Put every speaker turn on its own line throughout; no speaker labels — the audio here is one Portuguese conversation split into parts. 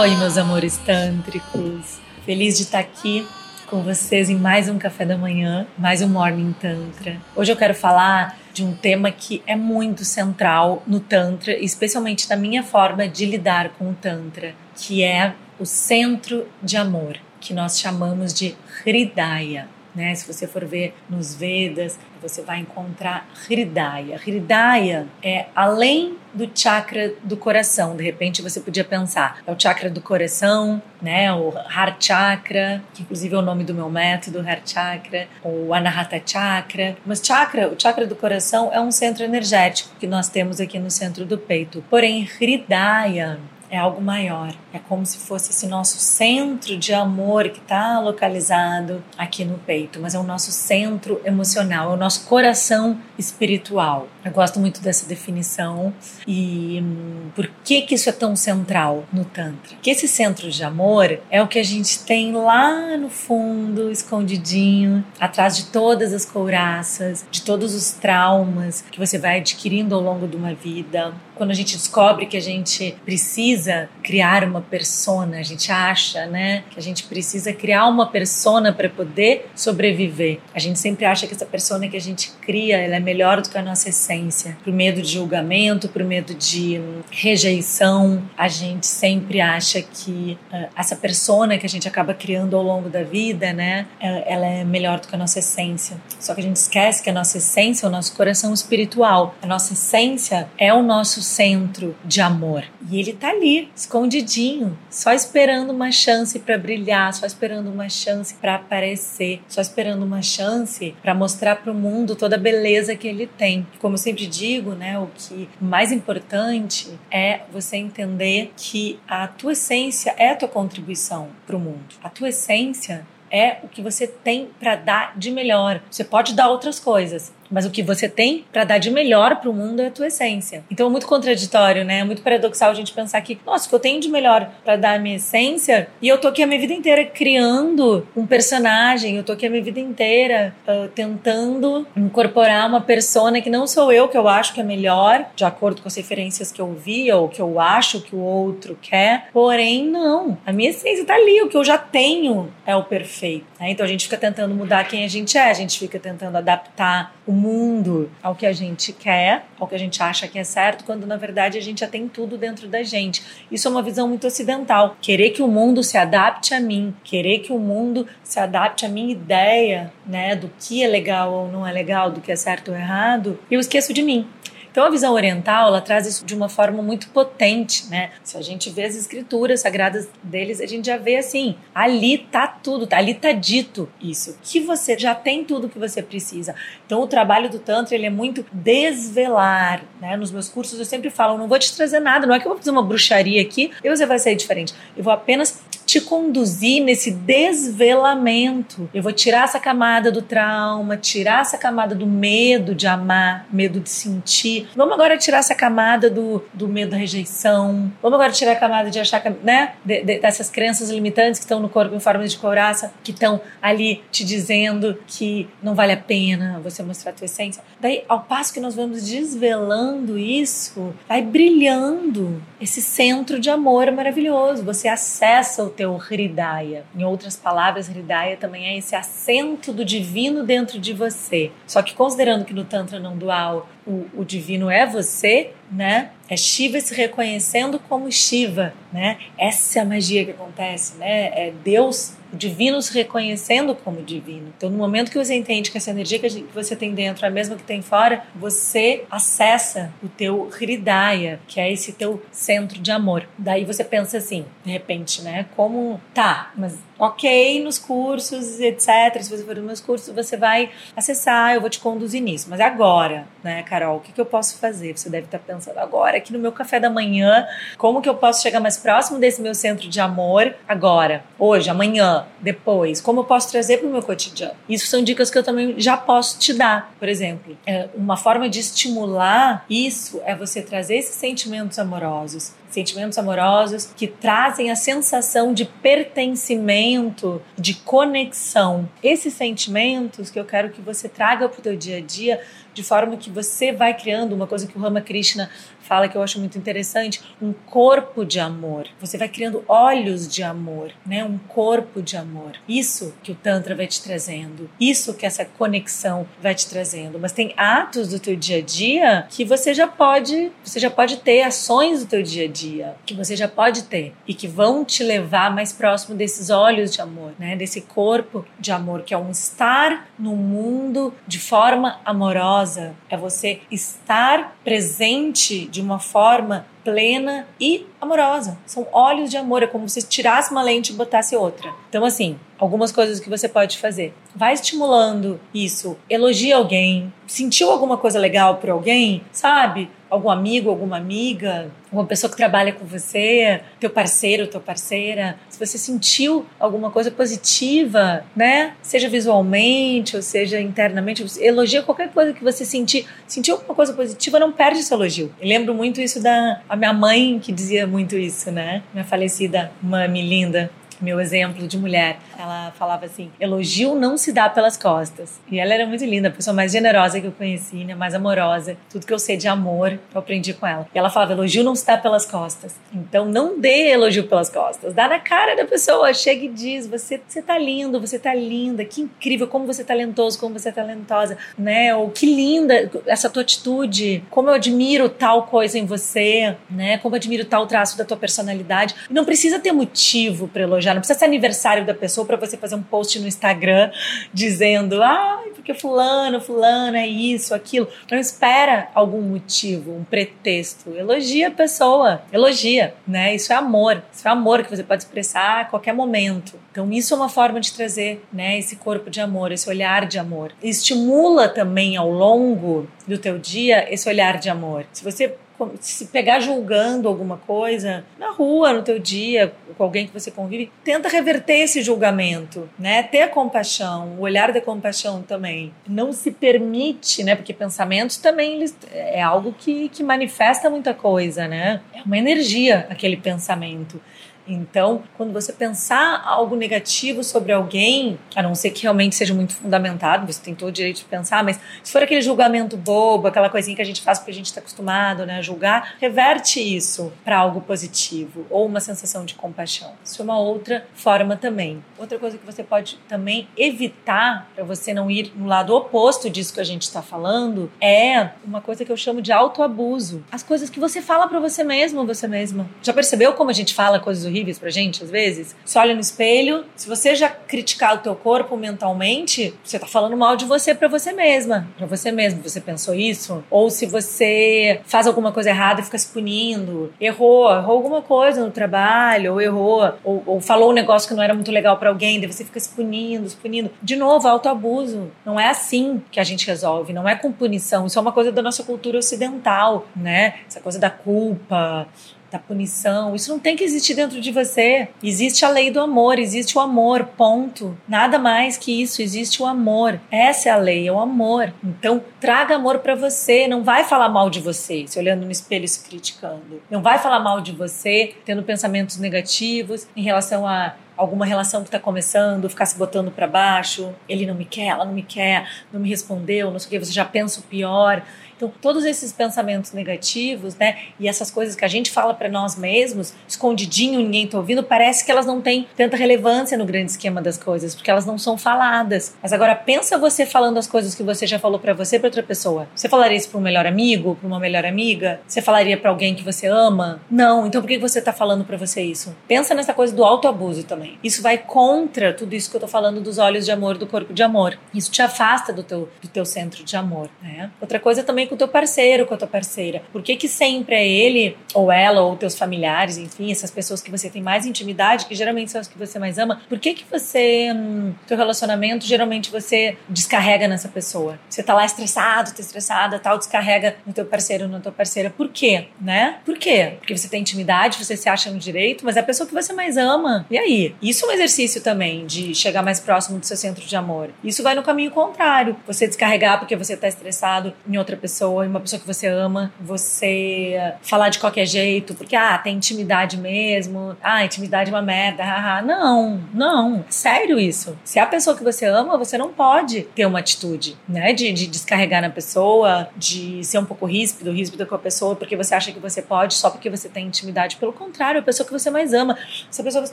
Oi, meus amores tântricos. Feliz de estar aqui com vocês em mais um café da manhã, mais um Morning Tantra. Hoje eu quero falar de um tema que é muito central no Tantra, especialmente na minha forma de lidar com o Tantra, que é o centro de amor, que nós chamamos de Hridaya. Né? Se você for ver nos Vedas, você vai encontrar Hridaya. Hridaya é além do chakra do coração. De repente você podia pensar, é o chakra do coração, né? O Heart Chakra, que inclusive é o nome do meu método, Heart Chakra, o Anahata Chakra. Mas chakra, o chakra do coração é um centro energético que nós temos aqui no centro do peito. Porém, Hridaya é algo maior. É como se fosse esse nosso centro de amor que está localizado aqui no peito, mas é o nosso centro emocional, é o nosso coração espiritual. Eu gosto muito dessa definição e hum, por que que isso é tão central no Tantra? Que esse centro de amor é o que a gente tem lá no fundo, escondidinho, atrás de todas as couraças, de todos os traumas que você vai adquirindo ao longo de uma vida. Quando a gente descobre que a gente precisa criar uma persona, a gente acha, né, que a gente precisa criar uma persona para poder sobreviver. A gente sempre acha que essa persona que a gente cria, ela é melhor do que a nossa essência. Por medo de julgamento, por medo de hum, rejeição, a gente sempre acha que uh, essa persona que a gente acaba criando ao longo da vida, né, uh, ela é melhor do que a nossa essência. Só que a gente esquece que a nossa essência é o nosso coração espiritual. A nossa essência é o nosso centro de amor. E ele tá ali, escondidinho, só esperando uma chance para brilhar, só esperando uma chance para aparecer, só esperando uma chance para mostrar para o mundo toda a beleza que ele tem. Como eu sempre digo, né, o que mais importante é você entender que a tua essência é a tua contribuição para o mundo. A tua essência é o que você tem para dar de melhor. Você pode dar outras coisas, mas o que você tem para dar de melhor para o mundo é a tua essência. Então é muito contraditório, né? É muito paradoxal a gente pensar que, nossa, o que eu tenho de melhor para dar a minha essência e eu tô aqui a minha vida inteira criando um personagem, eu tô aqui a minha vida inteira uh, tentando incorporar uma persona que não sou eu, que eu acho que é melhor, de acordo com as referências que eu vi ou que eu acho que o outro quer. Porém, não. A minha essência tá ali, o que eu já tenho é o perfeito. Né? Então a gente fica tentando mudar quem a gente é, a gente fica tentando adaptar o mundo ao que a gente quer, ao que a gente acha que é certo, quando na verdade a gente já tem tudo dentro da gente. Isso é uma visão muito ocidental. Querer que o mundo se adapte a mim, querer que o mundo se adapte à minha ideia, né, do que é legal ou não é legal, do que é certo ou errado, eu esqueço de mim. Então a visão oriental, ela traz isso de uma forma muito potente, né? Se a gente vê as escrituras sagradas deles, a gente já vê assim, ali tá tudo, ali tá dito isso, que você já tem tudo que você precisa. Então o trabalho do tantra, ele é muito desvelar, né? Nos meus cursos eu sempre falo, não vou te trazer nada, não é que eu vou fazer uma bruxaria aqui e você vai sair diferente. Eu vou apenas te conduzir nesse desvelamento. Eu vou tirar essa camada do trauma, tirar essa camada do medo de amar, medo de sentir. Vamos agora tirar essa camada do, do medo da rejeição. Vamos agora tirar a camada de achar, né, de, de, dessas crenças limitantes que estão no corpo em forma de couraça, que estão ali te dizendo que não vale a pena você mostrar a tua essência. Daí, ao passo que nós vamos desvelando isso, vai brilhando esse centro de amor maravilhoso. Você acessa o teu Hridaya. Em outras palavras, Hridaya também é esse assento do divino dentro de você. Só que considerando que no Tantra não dual o, o divino é você, né? É Shiva se reconhecendo como Shiva, né? Essa é a magia que acontece, né? É Deus o divino se reconhecendo como divino. Então, no momento que você entende que essa energia que você tem dentro é a mesma que tem fora, você acessa o teu Hridaya, que é esse teu centro de amor. Daí você pensa assim, de repente, né? Como tá, mas ok nos cursos, etc. Se você for nos meus cursos, você vai acessar, eu vou te conduzir nisso. Mas agora, né, Carol, o que, que eu posso fazer? Você deve estar pensando agora, aqui no meu café da manhã, como que eu posso chegar mais próximo desse meu centro de amor agora, hoje, amanhã, depois? Como eu posso trazer para o meu cotidiano? Isso são dicas que eu também já posso te dar. Por exemplo, é, uma forma de estimular isso é você trazer esses sentimentos amorosos sentimentos amorosos que trazem a sensação de pertencimento, de conexão. Esses sentimentos que eu quero que você traga para o teu dia a dia de forma que você vai criando uma coisa que o Ramakrishna fala que eu acho muito interessante, um corpo de amor. Você vai criando olhos de amor, né? Um corpo de amor. Isso que o tantra vai te trazendo. Isso que essa conexão vai te trazendo. Mas tem atos do teu dia a dia que você já pode, você já pode ter ações do teu dia a dia que você já pode ter e que vão te levar mais próximo desses olhos de amor, né? Desse corpo de amor que é um estar no mundo de forma amorosa, é você estar presente de de uma forma plena e amorosa. São olhos de amor, é como se tirasse uma lente e botasse outra. Então, assim, algumas coisas que você pode fazer. Vai estimulando isso. Elogia alguém. Sentiu alguma coisa legal por alguém? Sabe? Algum amigo, alguma amiga, alguma pessoa que trabalha com você, teu parceiro, tua parceira. Se você sentiu alguma coisa positiva, né? Seja visualmente ou seja internamente, elogia qualquer coisa que você sentir. Sentiu alguma coisa positiva, não perde esse elogio. Eu lembro muito isso da minha mãe que dizia muito isso, né? Minha falecida mãe linda meu exemplo de mulher. Ela falava assim: elogio não se dá pelas costas. E ela era muito linda, a pessoa mais generosa que eu conheci, né? mais amorosa. Tudo que eu sei de amor, eu aprendi com ela. E ela falava: elogio não se dá pelas costas. Então não dê elogio pelas costas. Dá na cara da pessoa, chega e diz: você, você tá lindo, você tá linda, que incrível, como você é talentoso, como você é talentosa, né? Ou que linda essa tua atitude, como eu admiro tal coisa em você, né? Como eu admiro tal traço da tua personalidade. Não precisa ter motivo para elogiar Não precisa ser aniversário da pessoa para você fazer um post no Instagram dizendo, ah, porque fulano, fulano é isso, aquilo. Não espera algum motivo, um pretexto. Elogia a pessoa, elogia, né? Isso é amor. Isso é amor que você pode expressar a qualquer momento. Então isso é uma forma de trazer, né, esse corpo de amor, esse olhar de amor. Estimula também ao longo do teu dia esse olhar de amor. Se você se pegar julgando alguma coisa na rua, no teu dia, com alguém que você convive, tenta reverter esse julgamento, né? Ter a compaixão, o olhar da compaixão também. Não se permite, né? Porque pensamentos também é algo que, que manifesta muita coisa, né? É uma energia aquele pensamento. Então, quando você pensar algo negativo sobre alguém, a não ser que realmente seja muito fundamentado, você tem todo o direito de pensar, mas se for aquele julgamento bobo, aquela coisinha que a gente faz porque a gente está acostumado né, a julgar, reverte isso para algo positivo ou uma sensação de compaixão. Isso é uma outra forma também. Outra coisa que você pode também evitar, para você não ir no lado oposto disso que a gente está falando, é uma coisa que eu chamo de autoabuso. As coisas que você fala para você mesmo, você mesma. Já percebeu como a gente fala coisas horríveis? pra gente, às vezes. Você olha no espelho, se você já criticar o teu corpo mentalmente, você tá falando mal de você para você mesma, para você mesmo. Você pensou isso? Ou se você faz alguma coisa errada e fica se punindo, errou, errou alguma coisa no trabalho, ou errou, ou, ou falou um negócio que não era muito legal para alguém, daí você fica se punindo, se punindo. De novo, autoabuso. Não é assim que a gente resolve, não é com punição. Isso é uma coisa da nossa cultura ocidental, né? Essa coisa da culpa, da punição. Isso não tem que existir dentro de você. Existe a lei do amor, existe o amor, ponto. Nada mais que isso, existe o amor. Essa é a lei, é o amor. Então, traga amor para você, não vai falar mal de você, se olhando no espelho e se criticando. Não vai falar mal de você, tendo pensamentos negativos em relação a alguma relação que está começando, ficar se botando para baixo, ele não me quer, ela não me quer, não me respondeu, não sei o que, você já pensa o pior. Então, todos esses pensamentos negativos, né, e essas coisas que a gente fala para nós mesmos, escondidinho, ninguém tá ouvindo, parece que elas não têm tanta relevância no grande esquema das coisas, porque elas não são faladas. Mas agora pensa você falando as coisas que você já falou para você para outra pessoa. Você falaria isso para um melhor amigo, para uma melhor amiga? Você falaria para alguém que você ama? Não. Então por que você tá falando para você isso? Pensa nessa coisa do autoabuso também. Isso vai contra tudo isso que eu tô falando dos olhos de amor, do corpo de amor. Isso te afasta do teu, do teu centro de amor, né? Outra coisa também com o teu parceiro, com a tua parceira. Por que que sempre é ele ou ela ou teus familiares, enfim, essas pessoas que você tem mais intimidade, que geralmente são as que você mais ama, por que que você, no teu relacionamento, geralmente você descarrega nessa pessoa? Você tá lá estressado, tá estressada, tal, descarrega no teu parceiro, na tua parceira. Por quê? Né? Por quê? Porque você tem intimidade, você se acha no direito, mas é a pessoa que você mais ama. E aí? Isso é um exercício também de chegar mais próximo do seu centro de amor. Isso vai no caminho contrário. Você descarregar porque você tá estressado em outra pessoa, em uma pessoa que você ama, você falar de qualquer jeito, porque ah, tem intimidade mesmo. Ah, intimidade é uma merda. Haha. Não, não. Sério isso. Se é a pessoa que você ama, você não pode ter uma atitude, né? De, de descarregar na pessoa, de ser um pouco ríspido, ríspido com a pessoa, porque você acha que você pode só porque você tem intimidade. Pelo contrário, a pessoa que você mais ama. Essa pessoa você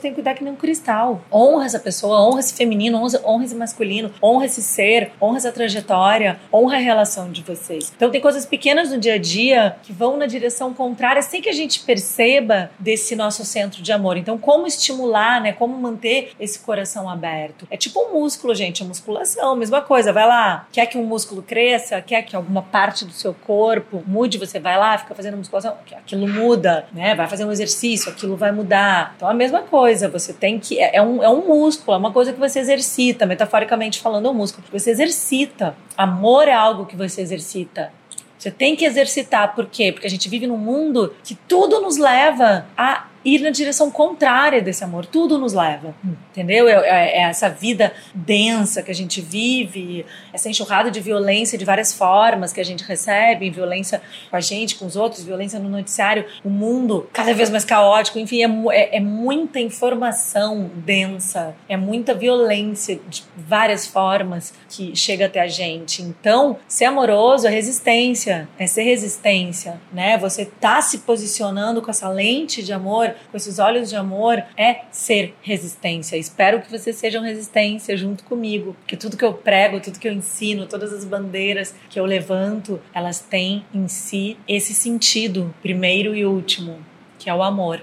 tem que cuidar que um cristal. Honra essa pessoa, honra esse feminino, honra, esse masculino, honra esse ser, honra essa trajetória, honra a relação de vocês. Então tem coisas pequenas no dia a dia que vão na direção contrária sem que a gente perceba desse nosso centro de amor. Então, como estimular, né? Como manter esse coração aberto? É tipo um músculo, gente, a musculação, mesma coisa. Vai lá, quer que um músculo cresça, quer que alguma parte do seu corpo mude, você vai lá, fica fazendo musculação, aquilo muda, né? Vai fazer um exercício, aquilo vai mudar. Então, a mesma coisa, você tem que. É, é um, é um músculo, é uma coisa que você exercita, metaforicamente falando, é um músculo. Você exercita. Amor é algo que você exercita. Você tem que exercitar. Por quê? Porque a gente vive num mundo que tudo nos leva a ir na direção contrária desse amor. Tudo nos leva, entendeu? É, é, é, essa vida densa que a gente vive, essa enxurrada de violência de várias formas que a gente recebe, violência com a gente, com os outros, violência no noticiário, o mundo cada vez mais caótico, enfim, é, é, é muita informação densa, é muita violência de várias formas que chega até a gente. Então, ser amoroso é resistência, é ser resistência, né? Você tá se posicionando com essa lente de amor com esses olhos de amor, é ser resistência. Espero que vocês sejam resistência junto comigo, porque tudo que eu prego, tudo que eu ensino, todas as bandeiras que eu levanto, elas têm em si esse sentido, primeiro e último, que é o amor.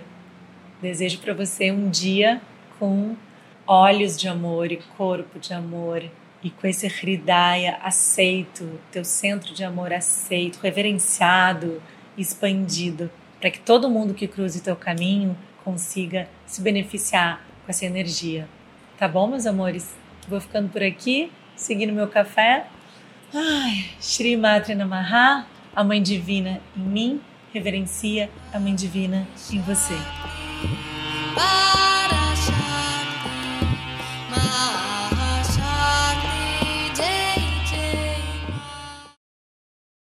Desejo para você um dia com olhos de amor e corpo de amor e com esse hridaya aceito, teu centro de amor aceito, reverenciado, expandido para que todo mundo que cruze teu caminho consiga se beneficiar com essa energia. Tá bom, meus amores? Vou ficando por aqui, seguindo meu café. Ai, Shri Matra Namaha, a Mãe Divina em mim, reverencia a Mãe Divina em você.